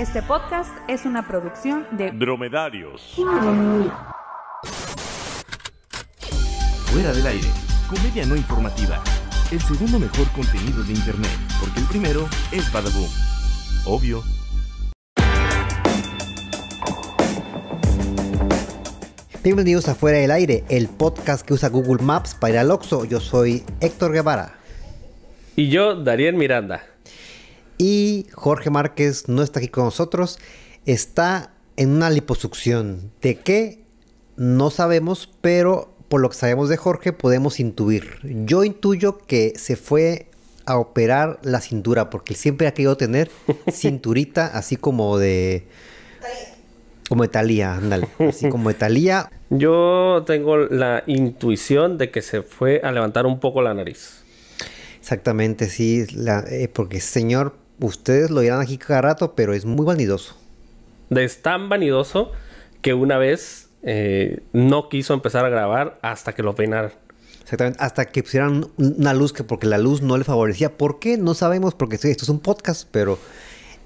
Este podcast es una producción de Dromedarios. Fuera del aire, comedia no informativa. El segundo mejor contenido de internet, porque el primero es Badaboom. Obvio. Bienvenidos a Fuera del Aire, el podcast que usa Google Maps para ir al Oxxo. Yo soy Héctor Guevara. Y yo, Darien Miranda. Y Jorge Márquez no está aquí con nosotros. Está en una liposucción. ¿De qué? No sabemos, pero por lo que sabemos de Jorge podemos intuir. Yo intuyo que se fue a operar la cintura porque él siempre ha querido tener cinturita así como de... Como de Talía, ándale. Así como de Talía. Yo tengo la intuición de que se fue a levantar un poco la nariz. Exactamente, sí. la- eh, porque señor, ustedes lo dirán aquí cada rato, pero es muy vanidoso. Es tan vanidoso que una vez eh, no quiso empezar a grabar hasta que lo peinaran. Exactamente. Hasta que pusieran un- una luz que porque la luz no le favorecía. ¿Por qué? No sabemos porque esto es un podcast, pero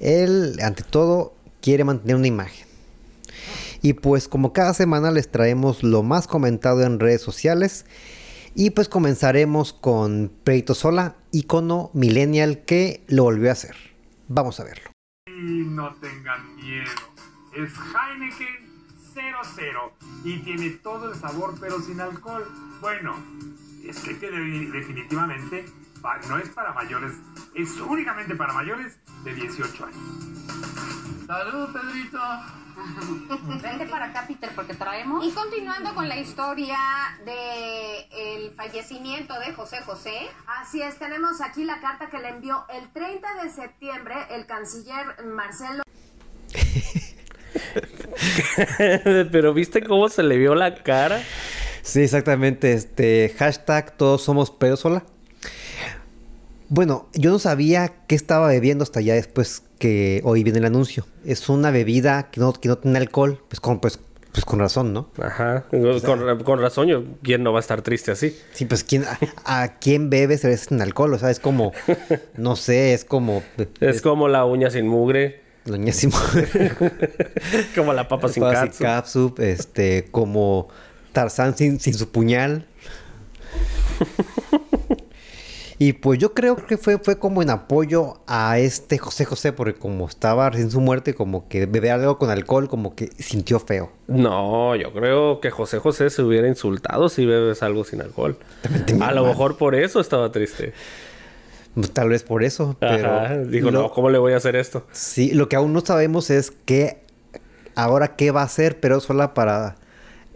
él, ante todo, quiere mantener una imagen. Y pues como cada semana les traemos lo más comentado en redes sociales. Y pues comenzaremos con Pedrito Sola, icono millennial que lo volvió a hacer. Vamos a verlo. Y no tengan miedo. Es Heineken 00 y tiene todo el sabor pero sin alcohol. Bueno, es que, que de- definitivamente no es para mayores, es únicamente para mayores de 18 años. Salud, Pedrito. Vente para acá, Peter, porque traemos. Y continuando con la historia de el fallecimiento de José José, Así es, tenemos aquí la carta que le envió el 30 de septiembre el canciller Marcelo Pero ¿viste cómo se le vio la cara? Sí, exactamente. Este hashtag todos somos Pedro Sola. Bueno, yo no sabía qué estaba bebiendo hasta ya después que hoy viene el anuncio. Es una bebida que no, que no tiene alcohol. Pues con, pues, pues con razón, ¿no? Ajá. Con, con razón, yo, ¿quién no va a estar triste así? Sí, pues ¿quién, a, a quién bebe cerveza sin alcohol? O sea, es como, no sé, es como... Es como la uña sin mugre, Doña Simón. como la papa sin catsup, este, como Tarzán sin, sin su puñal. Y pues yo creo que fue, fue como en apoyo a este José José, porque como estaba recién su muerte, como que beber algo con alcohol, como que sintió feo. No, yo creo que José José se hubiera insultado si bebes algo sin alcohol. A lo mejor por eso estaba triste. Tal vez por eso, pero... Ajá. Digo, lo- no, ¿cómo le voy a hacer esto? Sí, lo que aún no sabemos es que ahora qué va a hacer, pero sola para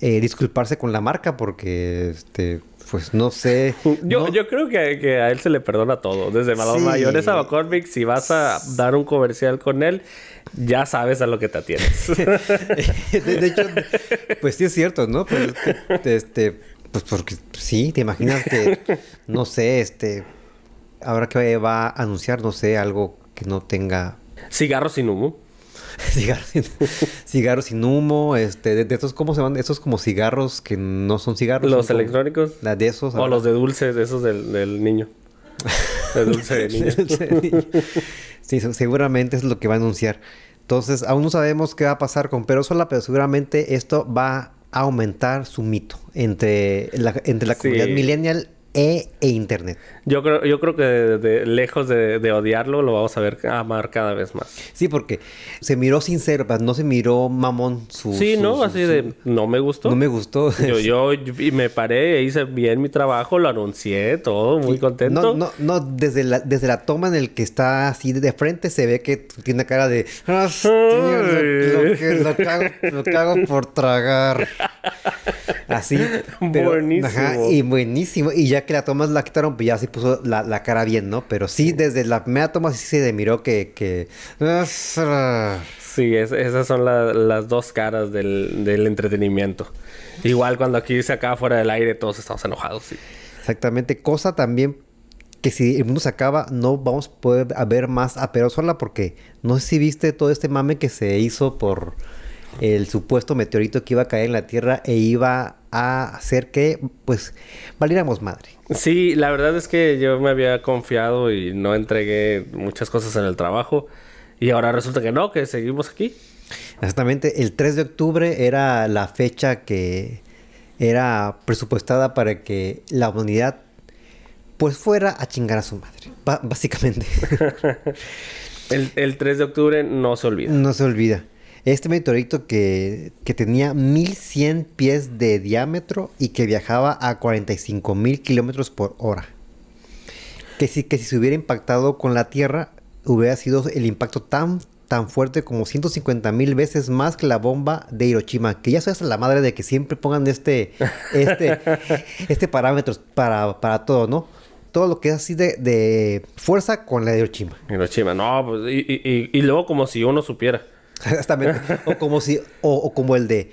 eh, disculparse con la marca, porque este, pues no sé. Yo, no- yo creo que, que a él se le perdona todo. Desde Sí. mayonesa a McCormick, si vas a dar un comercial con él, ya sabes a lo que te atienes. de, de hecho, pues sí es cierto, ¿no? Pues, es que, este, pues porque sí, te imaginas que, no sé, este, ahora que va a anunciar, no sé, algo que no tenga Cigarro sin humo. cigarros sin, cigarros sin humo, este, de, de estos, ¿cómo se llaman? Estos como cigarros que no son cigarros. Los son electrónicos. De esos. O los de dulce, de esos del, del niño. De dulce de niño. sí, se- seguramente es lo que va a anunciar. Entonces, aún no sabemos qué va a pasar con Pero Sola, pero seguramente esto va a aumentar su mito entre la, entre la Sí. comunidad millennial e, e internet. Yo creo, yo creo que de- de- lejos de, de odiarlo, lo vamos a ver amar cada vez más. Sí, porque se miró sincero, pero no se miró mamón su... Sí, su- ¿no? su- Así su- de, no me gustó. No me gustó. Yo, yo, me paré, hice bien mi trabajo, lo anuncié, todo, muy contento. No, no, no, desde la, desde la toma en el que está así de frente se ve que tiene cara de... "Ah, sí, lo, lo que, lo hago por tragar. Así. pero- Buenísimo. Ajá, y buenísimo. Y ya que la toma la quitaron, pues ya sí puso la, la cara bien, ¿no? Pero sí, desde la primera toma sí se miró que... que... Sí, es- esas son la- las dos caras del, del entretenimiento. Igual cuando aquí se acaba fuera del aire, todos estamos enojados. sí. Exactamente. Cosa también que si el mundo se acaba, no vamos a poder ver más a Pero Sola porque no sé si viste todo este mame que se hizo por el supuesto meteorito que iba a caer en la Tierra e iba a hacer que, pues, valiéramos madre. Sí, la verdad es que yo me había confiado y no entregué muchas cosas en el trabajo. Y ahora resulta que no, que seguimos aquí. Exactamente, el 3 de octubre era la fecha que era presupuestada para que la humanidad pues fuera a chingar a su madre, básicamente. el, el 3 de octubre no se olvida. No se olvida. Este meteorito que, que tenía 1100 pies de diámetro y que viajaba a 45 mil kilómetros por hora. Que si, que si se hubiera impactado con la Tierra, hubiera sido el impacto tan, tan fuerte como 150 mil veces más que la bomba de Hiroshima. Que ya soy hasta la madre de que siempre pongan este, este, este parámetro para, para todo, ¿no? todo lo que es así de, de, fuerza con la de Hiroshima. Hiroshima, no, pues, y, y, y, luego como si uno supiera. Exactamente. o como si, o, como el de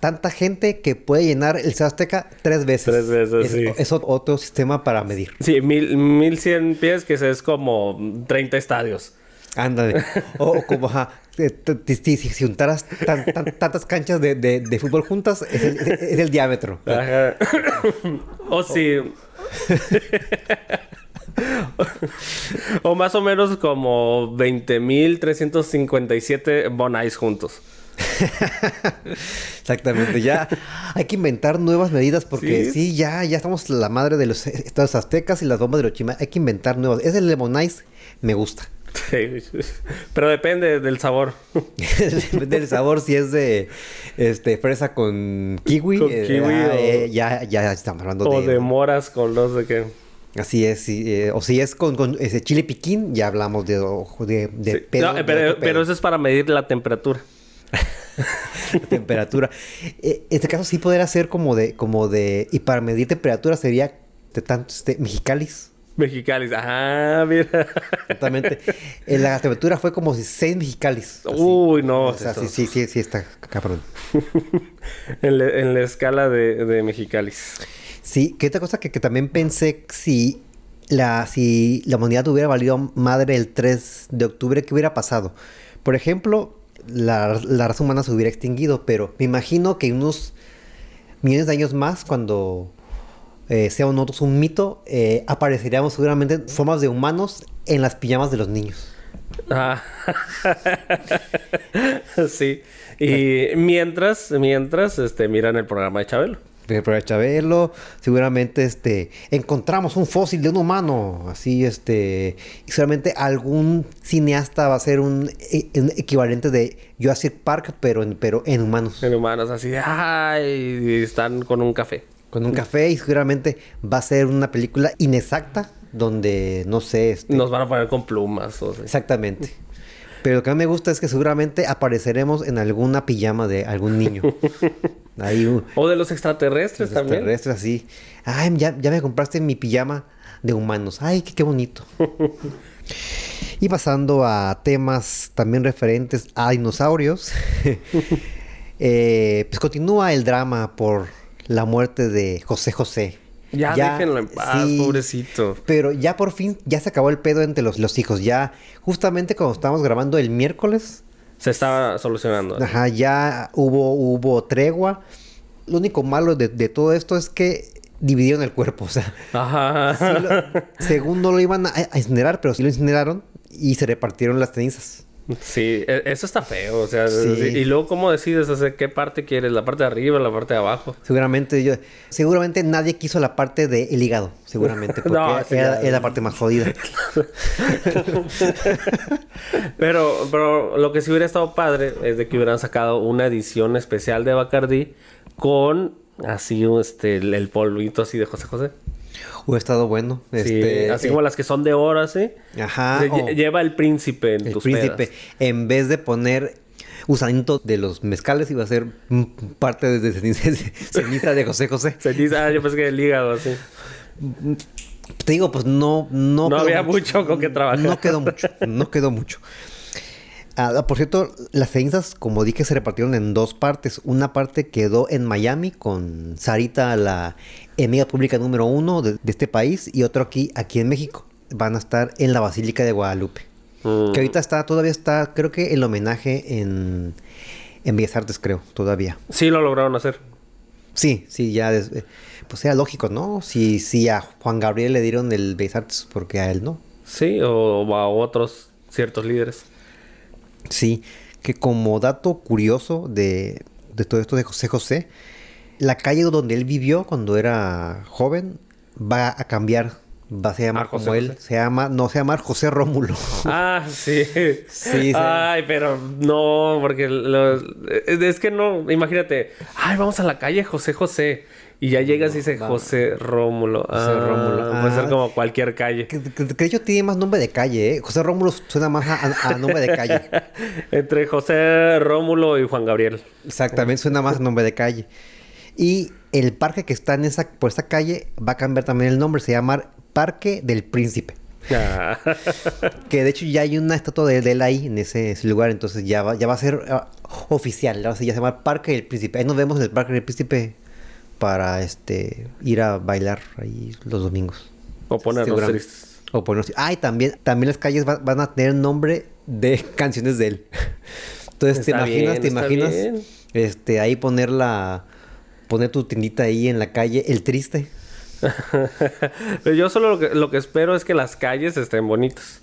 tanta gente que puede llenar el Azteca tres veces. Tres veces, es, sí. Es otro sistema para medir. Sí, mil, mil cien pies, que es como 30 estadios. Ándale. o, como, ajá, si, si, juntaras tantas canchas de, de, de, fútbol juntas, es el, es el diámetro. Ajá. o si... o más o menos como 20.357 Bonais juntos. Exactamente, ya hay que inventar nuevas medidas porque ¿Sí? ya, ya estamos la madre de los estados aztecas y las bombas de Hiroshima. Hay que inventar nuevas. Ese de Bonais me gusta. Sí, pero depende del sabor. depende del sabor, si es de este fresa con kiwi. Con kiwi ah, o... eh, ya, ya estamos hablando o de... de moras con no sé qué. Así es, sí, eh, o si es con, con ese chile piquín, ya hablamos de, de, de Sí. pedo, No, de pero, eso es para medir la temperatura. La temperatura. Eh, En este caso sí podría ser como de, como de, y para medir temperatura sería de tantos este, mexicalis. Mexicalis. Ajá, mira. Exactamente. Eh, la temperatura fue como si seis mexicalis. así. Uy, no. o sea, esto- sí, sí, sí, sí está cabrón. en, la- en la escala de, de Mexicalis. Sí, que otra cosa que, que también pensé si la, si la humanidad hubiera valido madre el 3 de octubre, ¿qué hubiera pasado? Por ejemplo, la, la raza humana se hubiera extinguido, pero me imagino que unos millones de años más, cuando eh, sea nosotros un mito, eh, apareceríamos seguramente en formas de humanos en las pijamas de los niños. Ah. sí. Y mientras, mientras, este, miran el programa de Chabelo. Pero Chabelo, seguramente este, encontramos un fósil de un humano, así este, y seguramente algún cineasta va a hacer un, e- un equivalente de Jurassic Park, pero en, pero en humanos, En humanos, así de, ay, y están con un café. con un café y seguramente va a ser una película inexacta donde, no sé, este, Nos van a poner con plumas. O sea. exactamente. Pero lo que a mí me gusta es que seguramente apareceremos en alguna pijama de algún niño. Ahí uh, O de los extraterrestres Los también. extraterrestres así. Ay, ya, ya me compraste mi pijama de humanos. Ay, qué, qué bonito. y pasando a temas también referentes a dinosaurios. eh, pues continúa el drama por la muerte de José José. Ya, déjenlo en paz, sí, pobrecito. Pero ya por fin, ya se acabó el pedo entre los, los hijos. Ya, justamente cuando estábamos grabando el miércoles, Se estaba solucionando. Ajá, ya hubo, hubo tregua. Lo único malo de, de todo esto es que dividieron el cuerpo. O sea, Ajá. sí lo- según no lo iban a, a incinerar, pero sí lo incineraron y se repartieron las cenizas. Sí, e- eso está feo. O sea, Sí. y luego, ¿cómo decides hacer qué parte quieres? ¿La parte de arriba la parte de abajo? Seguramente yo, seguramente nadie quiso la parte del hígado, seguramente, porque No, era, sí, era- ya. era la parte más jodida. Pero, pero lo que sí hubiera estado padre es de que hubieran sacado una edición especial de Bacardi con así este el, el polvito así de José José. Hubiera estado bueno. Sí, este, así eh, como las que son de oro así. Ajá. Se Lleva el príncipe en el tus príncipe, pedas. en vez de poner gusanito de los mezcales, iba a ser parte de, ceniza, de José José. Ceniza, ah, yo pensé que el hígado así. Te digo, pues no... No, No había mucho con qué trabajar. No quedó mucho, no quedó mucho. Ah, por cierto, las cenizas, como dije, se repartieron en dos partes. Una parte quedó en Miami con Sarita, la enemiga pública número uno de, de este país, y otro aquí, aquí en México. Van a estar en la Basílica de Guadalupe. Mm. Que ahorita está, todavía está, creo que el homenaje en, en Bellas Artes, creo, todavía. Sí lo lograron hacer. Sí, sí, ya, des- eh, pues era lógico, ¿no? Si, si a Juan Gabriel le dieron el Bellas Artes, porque a él no. Sí, o, o a otros ciertos líderes. Sí, que como dato curioso de, de todo esto de José José, la calle donde él vivió cuando era joven va a cambiar. Va a se llamar ¿A José como él. José? Se llama, no se llama José Rómulo. Ah, sí. Sí, sí. Ay, pero no, porque los- es que no, imagínate, ay, vamos a la calle José José. Y ya llegas y dice va. José Rómulo. José Ah, Rómulo. Puede ser Ah. como cualquier calle. Que, que- tiene más nombre de calle, ¿eh? José Rómulo suena más a, a- a nombre de calle. Entre José Rómulo y Juan Gabriel. Exactamente, suena más a nombre de calle. Y el parque que está en esa, por esa calle va a cambiar también el nombre, se llama Parque del Príncipe. Ah. Que de hecho ya hay una estatua de, de él ahí en ese, ese lugar, entonces ya va, ya va a ser ah, oficial, ya va a ser- ya se llama Parque del Príncipe. Ahí nos vemos en el Parque del Príncipe para este ir a bailar ahí los domingos. o Seguramente. tristes. O ponernos... Ah, y también, también las calles va- van a tener nombre de canciones de él. Entonces, ¿te imaginas? bien, ¿Te imaginas? bien. Este, ahí poner la... Poner tu tiendita ahí en la calle, El Triste. Pero yo solo lo que, lo que espero es que las calles estén bonitas.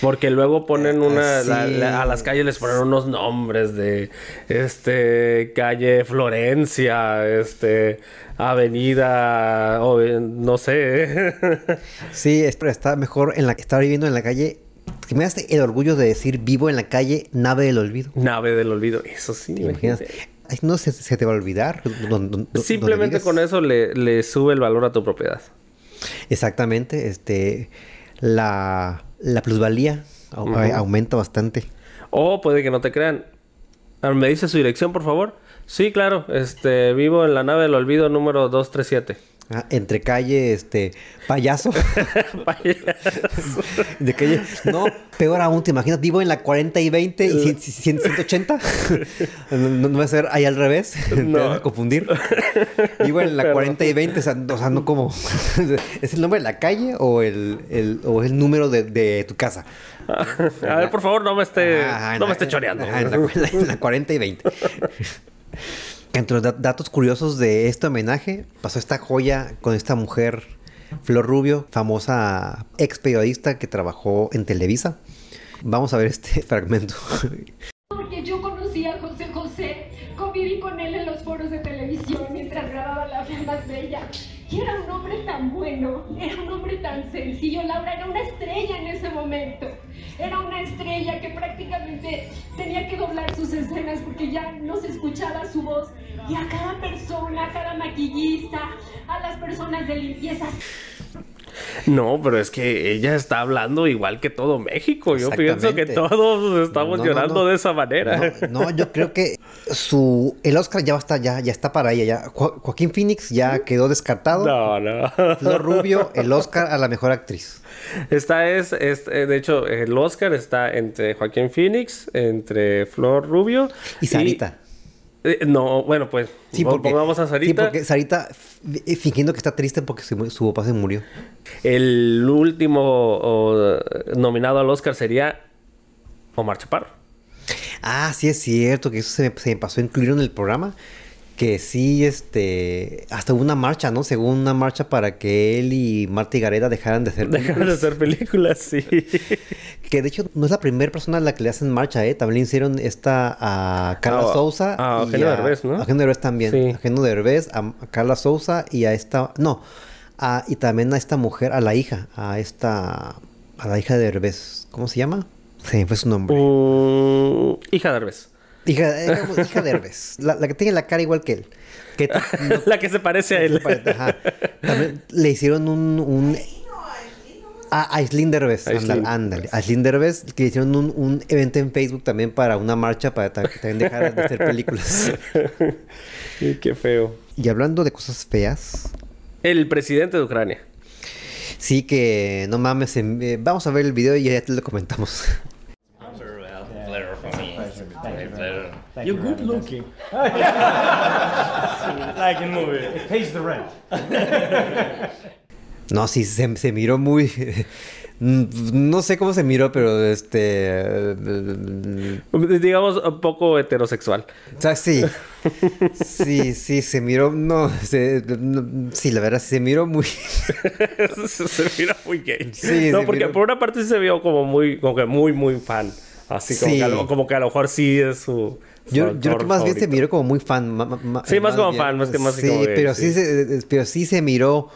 Porque luego ponen una... La- sí. la- a las calles les ponen unos nombres de... Este... Calle Florencia. Este... Avenida... O, eh, no sé. Sí, es- pero está mejor en la estar viviendo en la calle. Que me das el orgullo de decir vivo en la calle, nave del olvido. Nave del olvido. Eso sí. ¿Te imaginas? imagínate. Ay, no se, se te va a olvidar. Simplemente con eso le, le sube el valor a tu propiedad. Exactamente. Este, la, la plusvalía Ujú. aumenta bastante. O puede que no te crean. Ah, ¿Me dice su dirección, por favor? Sí, claro. Este, vivo en la nave del olvido número 237. Ah, entre calle, este, payaso. de calle. No, peor aún, te imaginas, vivo en la 40 y 20 y cien- cien- 180. no, no va a ser ahí al revés. Te No. vas a confundir. Vivo en la Perdón. 40 y 20, o sea, no, o sea, no como. ¿Es el nombre de la calle o el, el- o es el número de, de tu casa? A ver, por favor, no me esté, Ah, no me la- esté choreando. ajá, en, la, en la 40 y 20. Entre los da- datos curiosos de este homenaje, pasó esta joya con esta mujer, Flor Rubio, famosa ex periodista que trabajó en Televisa. Vamos a ver este fragmento. Porque yo conocí a José José, conviví con él en los foros de televisión mientras grababa La Más Bella. Y era tan bueno, era un hombre tan sencillo. Laura era una estrella en ese momento. Era una estrella que prácticamente tenía que doblar sus escenas porque ya no se escuchaba su voz. Y a cada persona, a cada maquillista, a las personas de limpieza, No, pero es que ella está hablando igual que todo México. Yo pienso que todos estamos No, no, llorando no. de esa manera. No, no, yo creo que su el Oscar ya va a estar, ya, ya está para ella. Ya. Jo- Joaquín Phoenix ya quedó descartado. No, no. Flor Rubio, el Oscar a la mejor actriz. Esta es, es, eh, de hecho, el Oscar está entre Joaquín Phoenix, entre Flor Rubio Y Sarita. eh, no, bueno, pues Sí, po- porque, pongamos a sí, Sarita. porque Sarita fingiendo que está triste porque su, papá se murió. El último o, nominado al Oscar sería Omar Chaparro. Ah, sí es cierto que eso se me, se me pasó a incluir en el programa. Que sí, este, hasta hubo una marcha, ¿no? Según una marcha para que él y Marta y Gareda dejaran de hacer Dejaron de películas. hacer películas, sí. Que de hecho no es la primera persona a la que le hacen marcha, ¿eh? También le hicieron esta a Carla Ah, Sousa. a y Eugenio Derbez, ¿no? A Eugenio Derbez también. Sí. A Eugenio Derbez, a, a Carla Sousa y a esta... No, a- y también a esta mujer, a la hija, a esta... A la hija de Derbez. ¿Cómo se llama? Sí, fue su nombre. Mm, hija de Herbes. Hija, eh, digamos, hija de Derbez. La, la que tiene la cara igual que él. Que t- no- La que se parece a él. Ajá. También le hicieron un... un a Aislinn Derbez, ándale. Aislinn Derbez, que le hicieron un, un evento en Facebook también para una marcha para también dejaran de hacer películas. Y Qué feo. Y hablando de cosas feas, El presidente de Ucrania. sí que no mames, em- eh, vamos a ver el video y ya te lo comentamos. You're good looking. like in movie. It pays the rent. No, sí, se, se miró muy... No sé cómo se miró, pero este... Digamos, un poco heterosexual. O sea, sí. Sí, sí, se miró. No, se- no, sí, la verdad, se miró muy. se mira muy gay. Sí, no, porque miró- por una parte sí se vio como muy, como que muy, muy fan. Así como, Sí. que, a lo, como que a lo mejor sí es su. Yo, yo creo que más bien se miró como muy fan. ma- ma- ma- Sí, más como bien. fan, más que- más que como pero sí. sí. se, pero sí se miró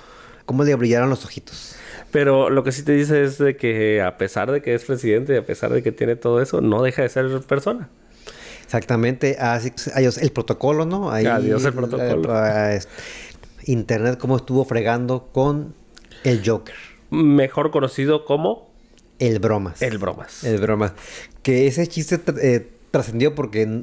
cómo le brillaron los ojitos. Pero lo que sí te dice es de que a pesar de que es presidente y a pesar de que tiene todo eso, no deja de ser persona. Exactamente. Así, adiós, el protocolo, ¿no? Ahí, Adiós el protocolo. eh, es- Internet cómo estuvo fregando con el Joker. Mejor conocido como El bromas. el bromas. El bromas. Que ese chiste eh, trascendió porque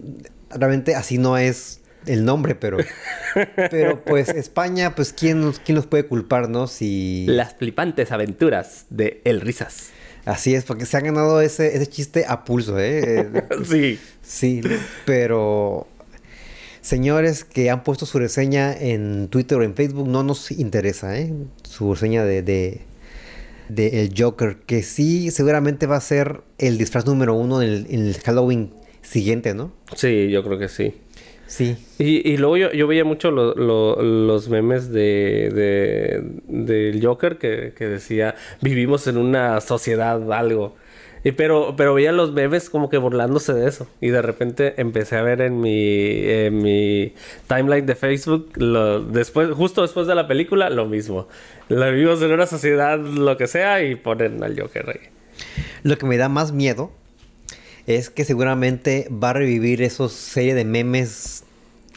realmente así no es el nombre, pero... pero pues España, pues ¿quién, nos- quién nos puede culpar, no? Si... Las flipantes aventuras de El Risas. Así es, porque se ha ganado ese, ese chiste a pulso, ¿eh? Eh, Sí. sí, pero... Señores que han puesto su reseña en Twitter o en Facebook, no nos interesa, ¿eh? Su reseña de, de, de el Joker, que sí seguramente va a ser el disfraz número uno en el, en el Halloween siguiente, ¿no? Sí, yo creo que sí. Sí. Y, y luego yo, yo veía mucho lo- lo- los memes de, de- del Joker que, que decía vivimos en una sociedad algo. Y pero, pero veía los memes como que burlándose de eso. Y de repente empecé a ver en mi, en mi timeline de Facebook, lo- después, justo después de la película, lo mismo. La vivimos en una sociedad, lo que sea, y ponen al Joker ahí. Lo que me da más miedo es que seguramente va a revivir esos serie de memes.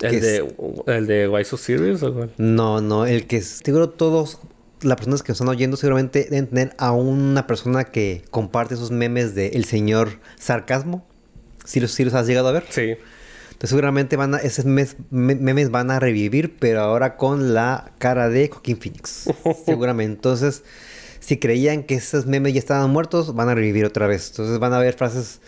¿El es- de, el de Why So Serious o cuál? No, no, el que seguro todos las personas que nos están oyendo seguramente deben tener a una persona que comparte esos memes de el señor sarcasmo. Si los, si los has llegado a ver. Sí. Entonces seguramente van a, esos mes- me- memes van a revivir, pero ahora con la cara de Joaquín Phoenix. seguramente. Entonces, si creían que esos memes ya estaban muertos, van a revivir otra vez. Entonces van a haber frases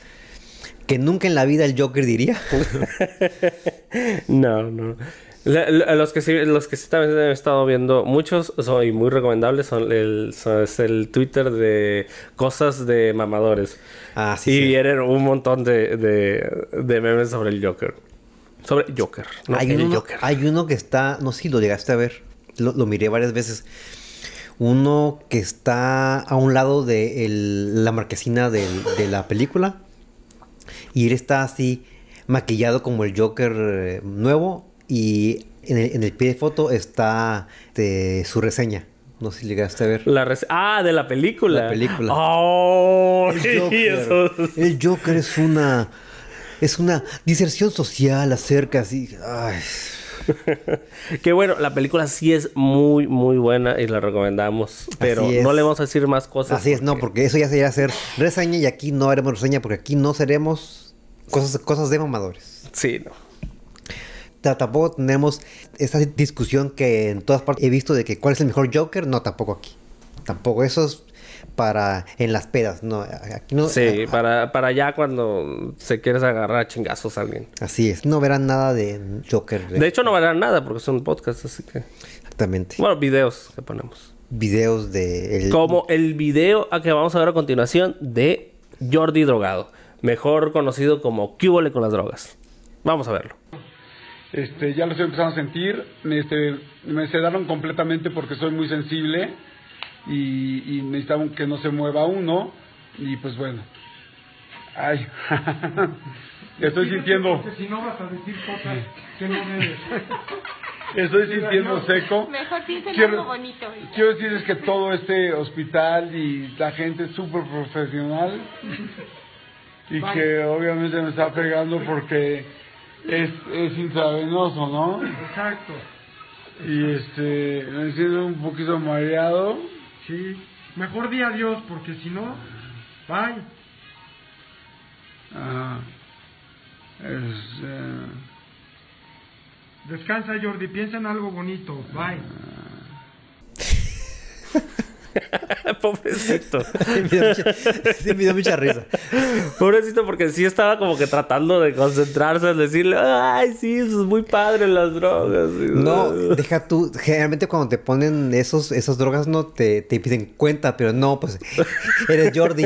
que nunca en la vida el Joker diría. No, no. La- la- los que sí, los que sí también he estado viendo, muchos son y muy recomendables, son el, son- es el Twitter de cosas de mamadores. Ah, sí, y sí. vienen un montón de, de, de memes sobre el Joker. Sobre Joker, no hay, el uno, Joker. hay uno que está, no sé si lo llegaste a ver, lo, lo miré varias veces. Uno que está a un lado de el- la marquesina del- de la película. Y él está así maquillado como el Joker eh, nuevo. Y en el, en el pie de foto está de su reseña. No sé si llegaste a ver. La ah, de la película. La película. Oh, El Joker, el Joker es una es una diserción social acerca así. Ay. Que bueno, la película sí es muy, muy buena y la recomendamos. Pero no le vamos a decir más cosas. Así es, no, porque eso ya sería hacer reseña y aquí no haremos reseña porque aquí no seremos cosas, cosas de mamadores. Sí, no. Ta- Tampoco tenemos esa discusión que en todas partes he visto de que cuál es el mejor Joker. No, tampoco aquí. Tampoco eso es para en las pedas. No, aquí no. Sí, a- para, para ya cuando se quieres agarrar a chingazos a alguien. Así es. No verán nada de Joker. De hecho, no verán nada porque es un podcast, así que. Exactamente. Bueno, videos que ponemos. Videos de. el- Como el video a que vamos a ver a continuación de Jordi Drogado, mejor conocido como Cúbole con las drogas. Vamos a verlo. Este, ya lo estoy empezando a sentir. Este, me sedaron completamente porque soy muy sensible y, y necesitaba que no se mueva uno. Y pues bueno. Ay. Estoy sintiendo. Si no vas a decir cosas que no debes. Estoy sintiendo seco. Mejor Quiero- algo bonito. Quiero decirles que todo este hospital y la gente es súper profesional y que obviamente me está pegando porque es, es intravenoso, ¿no? Exacto. Y este, me siento un poquito mareado. Sí. Mejor di adiós porque si no, bye. Ah, este, Descansa Jordi, piensa en algo bonito. Bye. Pobrecito. me dio mucha- sí, me dio mucha risa. Pobrecito, porque sí estaba como que tratando de concentrarse en decirle, ay, sí, eso es muy padre las drogas. No, deja tú. Generalmente cuando te ponen esos, esas drogas no te, te piden cuenta, pero no, pues eres Jordi.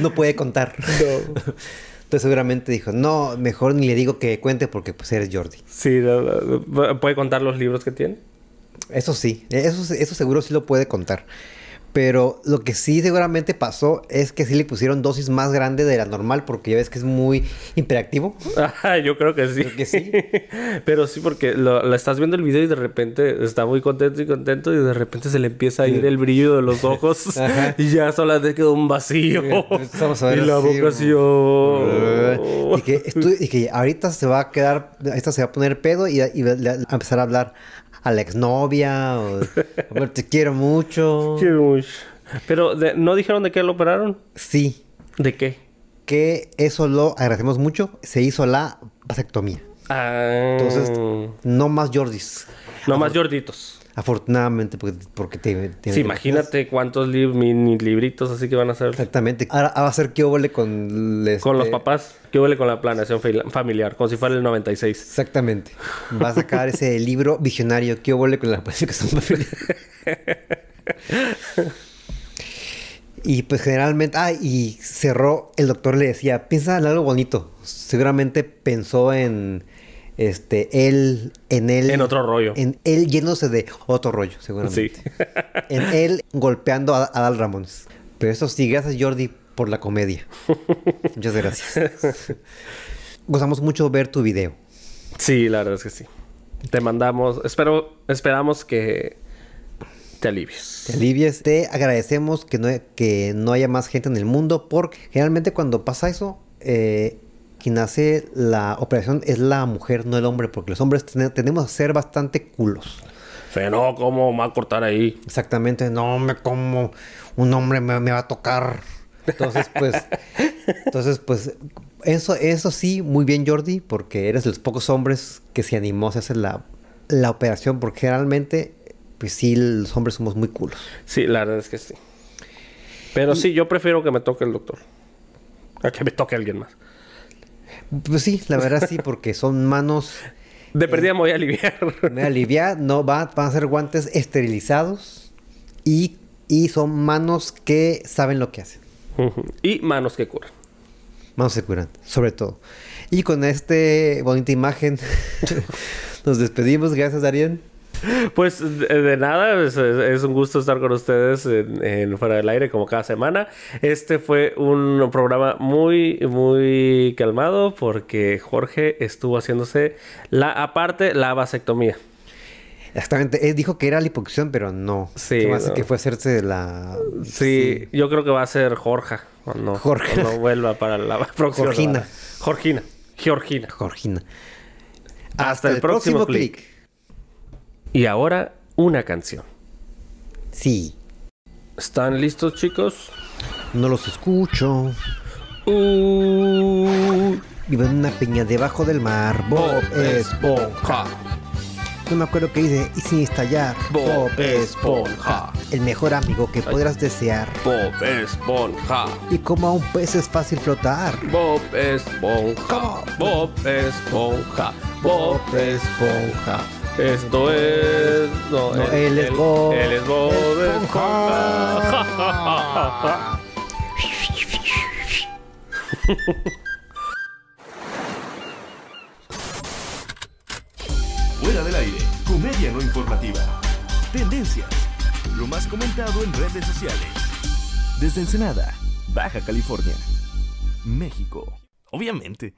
No puede contar. Entonces seguramente dijo, no, mejor ni le digo que cuente porque pues eres Jordi. Sí, no, no, ¿puede contar los libros que tiene? Eso sí, eso, eso seguro sí lo puede contar. Pero lo que sí seguramente pasó es que sí le pusieron dosis más grande de la normal porque ya ves que es muy imperactivo. Ajá, yo creo que sí. Creo que sí. Pero sí, porque lo, la estás viendo el video y de repente está muy contento y contento y de repente se le empieza a ir el brillo de los ojos y ya solamente quedó un vacío. A ver y la así, así. oh. Y que, y que ahorita se va a quedar, ahorita se va a poner pedo y, y va a empezar a hablar a la exnovia o "Amor, te quiero mucho. Qué mucho. Pero de- no dijeron de qué lo operaron. Sí, ¿De qué? que eso lo agradecemos mucho. Se hizo la vasectomía. Ah, Entonces, no más Jordis. no más gorditos. Afortunadamente, porque, porque te, te- Sí, imagínate cuántos mini libritos así que van a hacer Exactamente. Ahora va a ser que óvole con... con los este, papás. ¿Qué huele con la planeación familiar? Como si fuera el 96. Exactamente. Va a sacar ese libro visionario. ¿Qué óvole con la planificación familiar? Y pues generalmente, ah, y cerró, el doctor le decía, piensa en algo bonito. Seguramente pensó en este, él, en él. En otro rollo. En él yéndose de otro rollo, seguramente. Sí. En él golpeando a, a Dal Ramones. Pero eso sí, gracias Jordi por la comedia. Muchas gracias. Gozamos mucho ver tu video. Sí, la verdad es que sí. Te mandamos, espero, esperamos que te alivies. Te alivies. Te agradecemos que no, que no haya más gente en el mundo porque generalmente cuando pasa eso, eh, quien hace la operación es la mujer, no el hombre, porque los hombres ten- tenemos a ser bastante culos. O sea, no, ¿cómo me va a cortar ahí? Exactamente, no me como un hombre me, me va a tocar. Entonces, pues, entonces, pues, eso, eso sí, muy bien, Jordi, porque eres de los pocos hombres que se animó a hacer la, la operación, porque generalmente, pues sí, los hombres somos muy culos. Sí, la verdad es que sí. Pero sí, yo prefiero que me toque el doctor. A que me toque alguien más. Pues sí, la verdad sí, porque son manos. De perdida me voy a aliviar. Me alivia, no va, van a ser guantes esterilizados y, y son manos que saben lo que hacen. Y manos que curan. Manos se curan, sobre todo. Y con esta bonita imagen nos despedimos. Gracias, Darien. Pues de, nada, es, un gusto estar con ustedes en, en Fuera del Aire como cada semana. Este fue un programa muy, muy calmado porque Jorge estuvo haciéndose la, aparte, la vasectomía. Exactamente. Él dijo que era liposucción, pero no. Sí, no. que fue hacerse la. Sí, yo creo que va a ser Jorge. Cuando, Jorge. cuando vuelva para la próxima. Jorgina. Jorgina. Georgina. Georgina. Hasta, el, próximo, clic. Y ahora una canción. Sí. ¿Están listos, chicos? No los escucho. Uh, Vivo en una peña debajo del mar. Bob Esponja. No me acuerdo qué dice. Y sin estallar. Bob Esponja. El mejor amigo que podrás desear. Bob Esponja. Y como a un pez es fácil flotar. Bob Esponja. Bob Esponja. Bob Esponja. Esto es. No, No, él es Bob Él es Bob Esponja. Fuera del aire, comedia no informativa. Tendencias, lo más comentado en redes sociales. Desde Ensenada, Baja California, México. Obviamente.